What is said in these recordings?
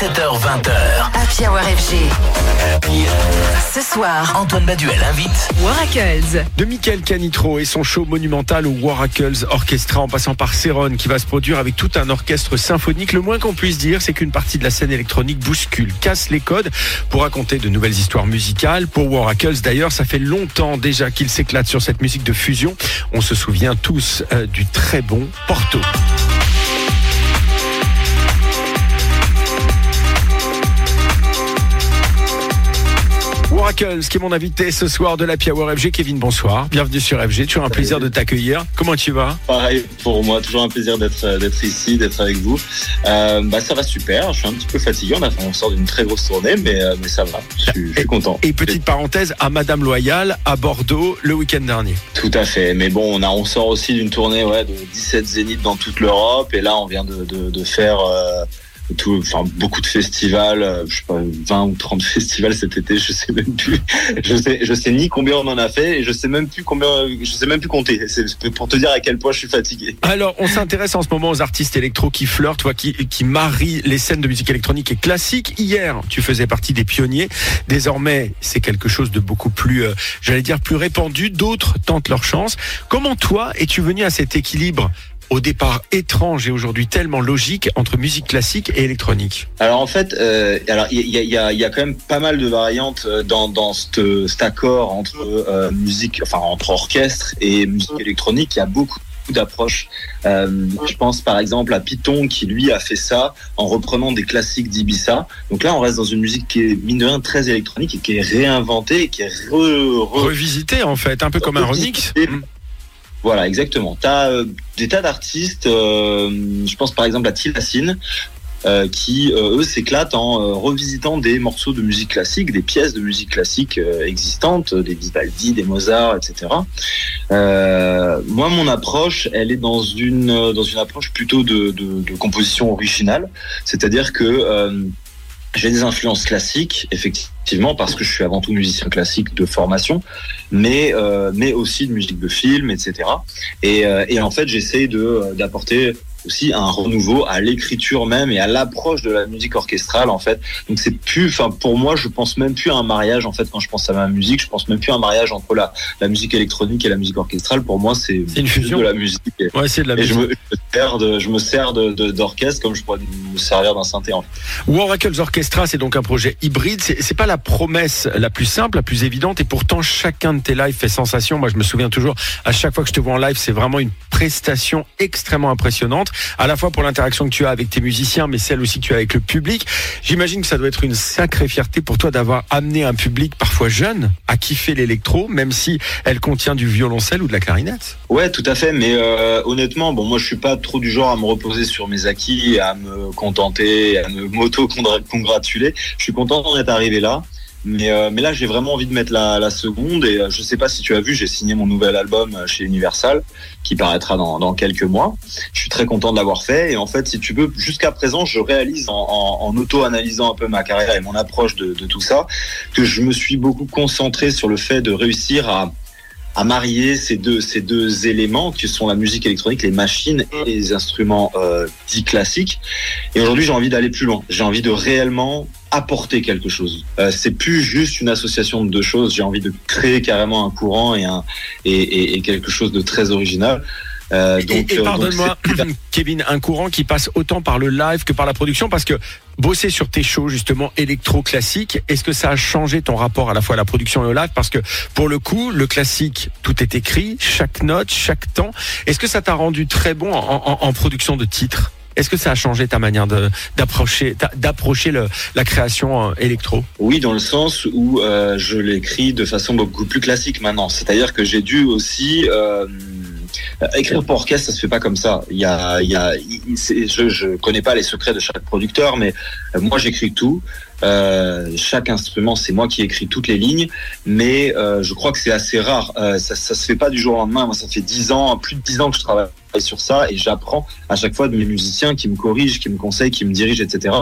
17h20h. Happy Hour FG. Ce soir, Antoine Baduel invite Waracles. De Michael Canitro et son show monumental au Waracles Orchestra en passant par Céron qui va se produire avec tout un orchestre symphonique. Le moins qu'on puisse dire, c'est qu'une partie de la scène électronique bouscule, casse les codes pour raconter de nouvelles histoires musicales. Pour Waracles d'ailleurs, ça fait longtemps déjà qu'il s'éclate sur cette musique de fusion. On se souvient tous euh, du très bon Porto. Waracles, qui est mon invité ce soir de la Hour FG. Kevin, bonsoir. Bienvenue sur FG. Toujours un plaisir de t'accueillir. Comment tu vas? Pareil pour moi, toujours un plaisir d'être d'être ici, d'être avec vous. Euh, bah ça va super. Je suis un petit peu fatigué. On a on sort d'une très grosse tournée, mais euh, mais ça va. Je suis, je suis content. Et petite parenthèse, à Madame Loyal, à Bordeaux, le week-end dernier. Tout à fait. Mais bon, on a on sort aussi d'une tournée ouais de 17 zéniths dans toute l'Europe, et là on vient de de, de faire euh, enfin beaucoup de festivals, euh, je sais pas 20 ou 30 festivals cet été, je sais même plus. Je sais je sais ni combien on en a fait et je sais même plus combien je sais même plus compter. C'est pour te dire à quel point je suis fatigué. Alors, on s'intéresse en ce moment aux artistes électro qui flirtent, toi, qui, qui marient les scènes de musique électronique et classique. Hier, tu faisais partie des pionniers. Désormais, c'est quelque chose de beaucoup plus, euh, j'allais dire, plus répandu. D'autres tentent leur chance. Comment toi es-tu venu à cet équilibre au départ étrange et aujourd'hui tellement logique entre musique classique et électronique Alors en fait, euh, alors il y a, y, a, y a quand même pas mal de variantes euh, dans dans cet, cet accord entre euh, musique, enfin entre orchestre et musique électronique. Il y a beaucoup d'approches. Euh, je pense par exemple à Python qui lui a fait ça en reprenant des classiques d'Ibiza. Donc là, on reste dans une musique qui est mine de rien très électronique et qui est réinventée et qui est re, re- Revisité en fait, un peu comme un remix. Voilà, exactement. Tu as des tas d'artistes, euh, je pense par exemple à Tilacine, euh, qui, euh, eux, s'éclatent en euh, revisitant des morceaux de musique classique, des pièces de musique classique euh, existantes, des Vivaldi, des Mozart, etc. Euh, moi, mon approche, elle est dans une, euh, dans une approche plutôt de, de, de composition originale, c'est-à-dire que euh, j'ai des influences classiques, effectivement, parce que je suis avant tout musicien classique de formation, mais euh, mais aussi de musique de film, etc. Et, euh, et en fait, j'essaie de euh, d'apporter aussi un renouveau à l'écriture même et à l'approche de la musique orchestrale en fait. Donc c'est plus, enfin pour moi, je pense même plus à un mariage en fait quand je pense à ma musique, je pense même plus à un mariage entre la la musique électronique et la musique orchestrale. Pour moi, c'est une fusion. de la musique. Et, Ouais, c'est de la et je, musique. me, je me sers de, je me sers d'orchestre comme je pourrais me servir d'un synthé en fait. Orchestra, c'est donc un projet hybride. C'est pas la promesse la plus simple, la plus évidente, et pourtant chacun de tes lives fait sensation. Moi, je me souviens toujours, à chaque fois que je te vois en live, c'est vraiment une prestation extrêmement impressionnante, à la fois pour l'interaction que tu as avec tes musiciens, mais celle aussi que tu as avec le public. J'imagine que ça doit être une sacrée fierté pour toi d'avoir amené un public parfois jeune à kiffer l'électro, même si elle contient du violoncelle ou de la clarinette. Ouais, tout à fait. Mais euh, honnêtement, bon, moi, je suis pas trop du genre à me reposer sur mes acquis, à me contenter, à me m'auto-congratuler. Je suis content d'en être arrivé là. Mais, euh, mais là, j'ai vraiment envie de mettre la, la seconde. Et euh, je sais pas si tu as vu, j'ai signé mon nouvel album euh, chez Universal, qui paraîtra dans, dans quelques mois. Je suis très content de l'avoir fait. Et en fait, si tu veux, jusqu'à présent, je réalise en, en, en auto-analysant un peu ma carrière et mon approche de, de tout ça, que je me suis beaucoup concentré sur le fait de réussir à à marier ces deux ces deux éléments qui sont la musique électronique, les machines et les instruments euh, dits classiques. Et aujourd'hui, j'ai envie d'aller plus loin. J'ai envie de réellement apporter quelque chose. Euh, c'est plus juste une association de deux choses. J'ai envie de créer carrément un courant et un et, quelque chose de très original. Euh, Et- donc, et, euh, pardonne-moi, Kevin, un courant qui passe autant par le live que par la production, parce que bosser sur tes shows justement électro-classiques, est-ce que ça a changé ton rapport à la fois à la production et au live? Parce que pour le coup, le classique, tout est écrit, chaque note, chaque temps. Est-ce que ça t'a rendu très bon en, en- en production de titres? Est-ce que ça a changé ta manière d'approcher la création euh, électro? Oui, dans le sens où euh, je l'écris de façon beaucoup plus classique maintenant. C'est-à-dire que j'ai dû aussi euh, écrire pour orchestre, ça se fait pas comme ça. Il y a, il y a, je, je connais pas les secrets de chaque producteur, mais euh, moi j'écris tout. Euh, chaque instrument, c'est moi qui écris toutes les lignes, mais euh, je crois que c'est assez rare. Euh, ça, ça se fait pas du jour au lendemain. Moi, ça fait dix ans, plus de dix ans que je travaille sur ça et j'apprends à chaque fois de mes musiciens qui me corrigent, qui me conseillent, qui me dirigent, etc.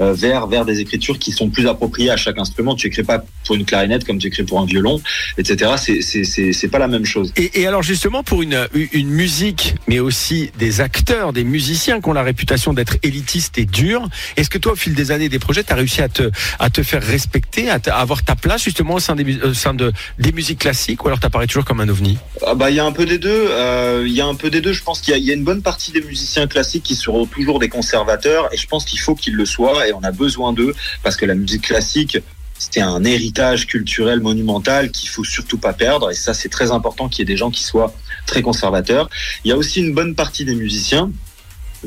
Euh, vers vers des écritures qui sont plus appropriées à chaque instrument. Tu écris pas pour une clarinette comme tu écris pour un violon, etc. C'est c'est c'est pas la même chose. Et, et alors justement pour une une musique, mais aussi des acteurs, des musiciens qui ont la réputation d'être élitistes et durs. Est-ce que toi, au fil des années, des projets, tu as réussi à te à te faire respecter, à, avoir ta place justement au sein des au sein de des musiques classiques, ou alors t'apparais toujours comme un ovni? Ah bah, il y a un peu des deux. euh, Il y a un peu des deux. Je pense qu'il y, a- une bonne partie des musiciens classiques qui seront toujours des conservateurs, et je pense qu'il faut qu'ils le soient, et on a besoin d'eux parce que la musique classique. C'était un héritage culturel monumental qu'il faut surtout pas perdre, et ça c'est très important qu'il y ait des gens qui soient très conservateurs. Il y a aussi une bonne partie des musiciens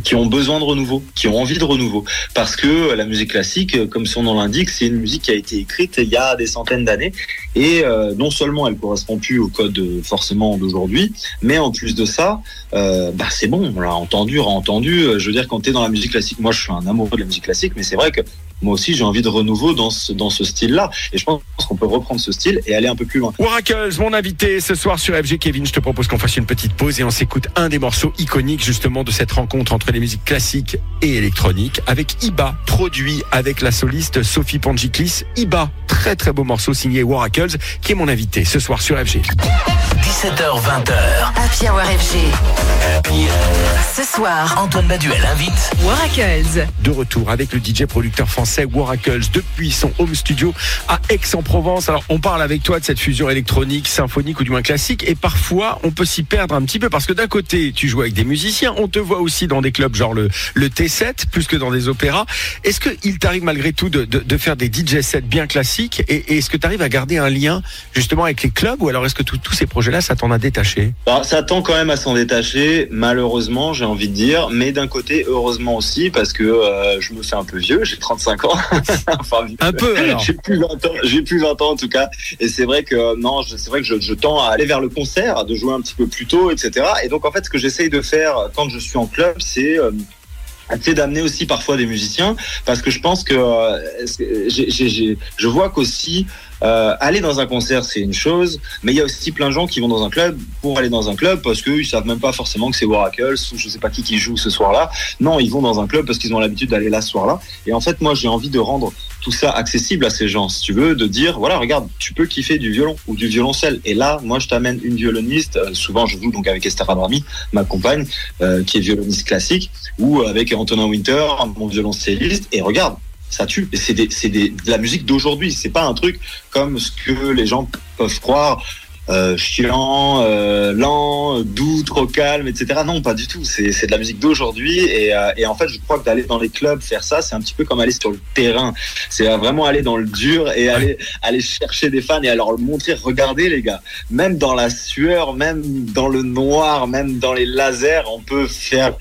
qui ont besoin de renouveau, qui ont envie de renouveau, parce que la musique classique, comme son nom l'indique, c'est une musique qui a été écrite il y a des centaines d'années, et euh, non seulement elle correspond plus au code euh, forcément d'aujourd'hui, mais en plus de ça, euh, bah c'est bon, on l'a entendu, entendu. Je veux dire, quand tu dans la musique classique, moi je suis un amoureux de la musique classique, mais c'est vrai que moi aussi j'ai envie de renouveau dans ce, dans ce style-là, et je pense qu'on peut reprendre ce style et aller un peu plus loin. Oracles, mon invité ce soir sur FG Kevin, je te propose qu'on fasse une petite pause et on s'écoute un des morceaux iconiques justement de cette rencontre entre les musiques classiques et électroniques avec Iba, produit avec la soliste Sophie Pangiklis. Iba, très très beau morceau signé Oracles, qui est mon invité ce soir sur FG. 17h20h. Happy Hour FG. Soir, Antoine Baduel invite Oracles. De retour avec le DJ producteur français Oracles depuis son home studio à Aix-en-Provence. Alors on parle avec toi de cette fusion électronique, symphonique ou du moins classique et parfois on peut s'y perdre un petit peu parce que d'un côté tu joues avec des musiciens, on te voit aussi dans des clubs genre le, le T7 plus que dans des opéras. Est-ce qu'il t'arrive malgré tout de, de, de faire des DJ sets bien classiques et, et est-ce que tu arrives à garder un lien justement avec les clubs ou alors est-ce que tous ces projets-là ça t'en a détaché? Bah, ça tend quand même à s'en détacher, malheureusement, j'ai envie de dire, mais d'un côté, heureusement aussi, parce que euh, je me fais un peu vieux, j'ai 35 ans. enfin. Un peu J'ai plus 20 ans, j'ai plus 20 ans en tout cas, et c'est vrai que non, c'est vrai que je, je tends à aller vers le concert, de jouer un petit peu plus tôt, etc. Et donc en fait, ce que j'essaye de faire quand je suis en club, c'est euh, c'est d'amener aussi parfois des musiciens, parce que je pense que euh, j'ai- j'ai- j'ai- je vois qu'aussi euh, aller dans un concert, c'est une chose, mais il y a aussi plein de gens qui vont dans un club pour aller dans un club parce qu'ils savent même pas forcément que c'est Oracles ou je sais pas qui qui joue ce soir-là. Non, ils vont dans un club parce qu'ils ont l'habitude d'aller là ce soir-là. Et en fait, moi, j'ai envie de rendre tout ça accessible à ces gens, si tu veux, de dire, voilà, regarde, tu peux kiffer du violon ou du violoncelle. Et là, moi, je t'amène une violoniste. Euh, souvent, je joue donc avec Esther Abrami, ma compagne, euh, qui est violoniste classique, ou avec Antonin Winter, mon violoncelliste. Et regarde, ça tue. C'est de la musique d'aujourd'hui. C'est pas un truc comme ce que les gens peuvent croire. Euh, chiant, euh, lent, doux, trop calme, etc. Non, pas du tout. C'est c'est de la musique d'aujourd'hui et, euh, et en fait, je crois que d'aller dans les clubs faire ça, c'est un petit peu comme aller sur le terrain. C'est vraiment aller dans le dur et aller aller chercher des fans et à leur montrer, regardez les gars, même dans la sueur, même dans le noir, même dans les lasers, on peut faire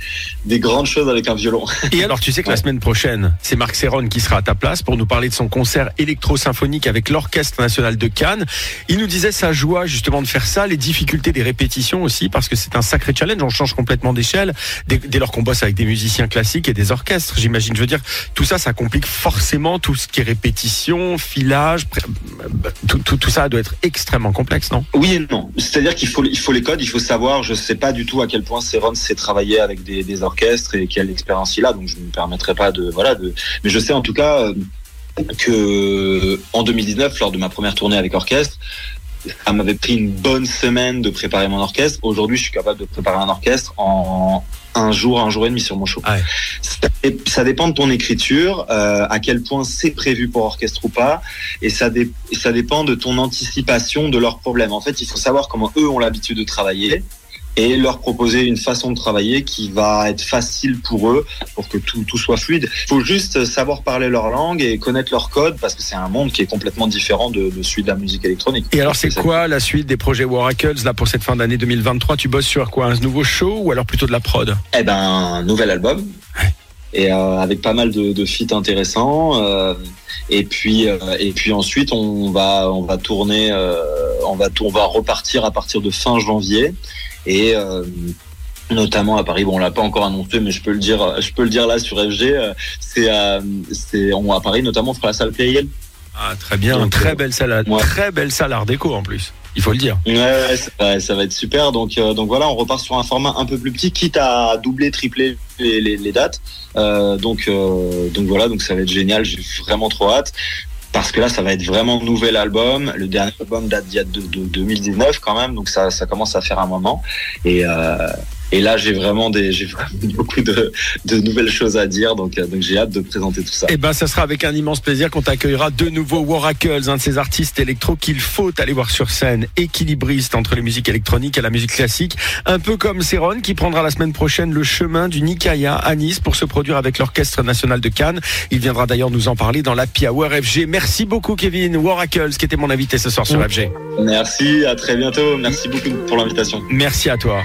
des grandes choses avec un violon. Et alors, tu sais que la semaine prochaine, c'est Marc Serron qui sera à ta place pour nous parler de son concert électro-symphonique avec l'Orchestre National de Cannes. Il nous disait sa joie justement de faire ça, les difficultés des répétitions aussi, parce que c'est un sacré challenge, on change complètement d'échelle dès, dès lors qu'on bosse avec des musiciens classiques et des orchestres, j'imagine. Je veux dire, tout ça, ça complique forcément tout ce qui est répétition, filage, tout, tout, tout ça doit être extrêmement complexe, non? Oui et non. C'est-à-dire qu'il faut, il faut les codes, il faut savoir. Je sais pas du tout à quel point Céron sait travailler avec des, des orchestres et quelle expérience il a, donc je ne me permettrai pas de voilà. De, mais je sais en tout cas euh, que en 2019, lors de ma première tournée avec orchestre, ça m'avait pris une bonne semaine de préparer mon orchestre. Aujourd'hui, je suis capable de préparer un orchestre en un jour, un jour et demi sur mon show. Ouais. Ça, ça dépend de ton écriture, euh, à quel point c'est prévu pour orchestre ou pas, et ça, dé- et ça dépend de ton anticipation de leurs problèmes. En fait, il faut savoir comment eux ont l'habitude de travailler et leur proposer une façon de travailler qui va être facile pour eux, pour que tout, tout soit fluide. Il faut juste savoir parler leur langue et connaître leur code, parce que c'est un monde qui est complètement différent de, de celui de la musique électronique. Et alors, c'est ça. quoi la suite des projets Oracles là pour cette fin d'année 2023 Tu bosses sur quoi? Un nouveau show ou alors plutôt de la prod? Eh ben, un nouvel album. Et euh, avec pas mal de, de feats intéressants. euh, et puis, euh, et puis ensuite, on va, on va tourner, on va, on va repartir à partir de fin janvier. Et euh, notamment à Paris. Bon, on l'a pas encore annoncé, mais je peux le dire, je peux le dire là sur FG. euh, C'est, euh, c'est, on à Paris notamment on fera la salle Pluriel. Ah, très bien, Donc, très belle salle, ouais. très belle salle Art déco en plus. il faut le dire. Ouais, ça, va, être super. Donc, donc voilà, on repart sur un format un peu plus petit, quitte à doubler, tripler les, dates. donc, donc voilà, donc ça va être génial. J'ai vraiment trop hâte parce que là, ça va être vraiment nouvel album. Le dernier album date de, de 2019 quand même, donc ça, ça commence à faire un moment. Et, euh, et là, j'ai vraiment des, j'ai vraiment beaucoup de, de, nouvelles choses à dire, donc, euh, donc j'ai hâte de présenter tout ça. Et eh ben, ça sera avec un immense plaisir qu'on t'accueillera de nouveau Waracles, un de ces artistes électro qu'il faut aller voir sur scène, équilibriste entre les musiques électroniques et la musique classique, un peu comme Céron qui prendra la semaine prochaine le chemin du Nikaya à Nice pour se produire avec l'Orchestre National de Cannes. Il viendra d'ailleurs nous en parler dans l'Happy Hour FG. Merci beaucoup Kevin Waracles qui était mon invité ce soir sur FG. Merci, à très bientôt. Merci beaucoup pour l'invitation. Merci à toi.